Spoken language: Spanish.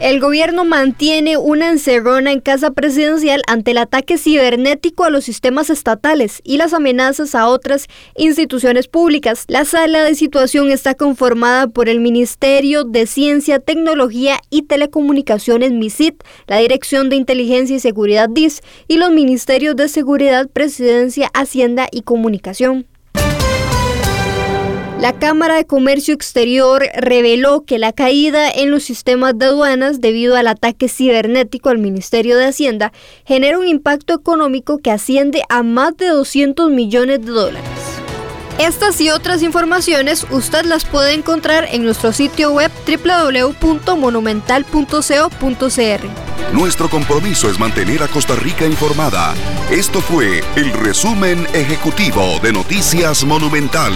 El gobierno mantiene una encerrona en casa presidencial ante el ataque cibernético a los sistemas estatales y las amenazas a otras instituciones públicas. La sala de situación está conformada por el Ministerio de Ciencia, Tecnología y Telecomunicaciones MISIT, la Dirección de Inteligencia y Seguridad DIS y los Ministerios de Seguridad, Presidencia, Hacienda y Comunicación. La Cámara de Comercio Exterior reveló que la caída en los sistemas de aduanas debido al ataque cibernético al Ministerio de Hacienda genera un impacto económico que asciende a más de 200 millones de dólares. Estas y otras informaciones usted las puede encontrar en nuestro sitio web www.monumental.co.cr. Nuestro compromiso es mantener a Costa Rica informada. Esto fue el resumen ejecutivo de Noticias Monumental.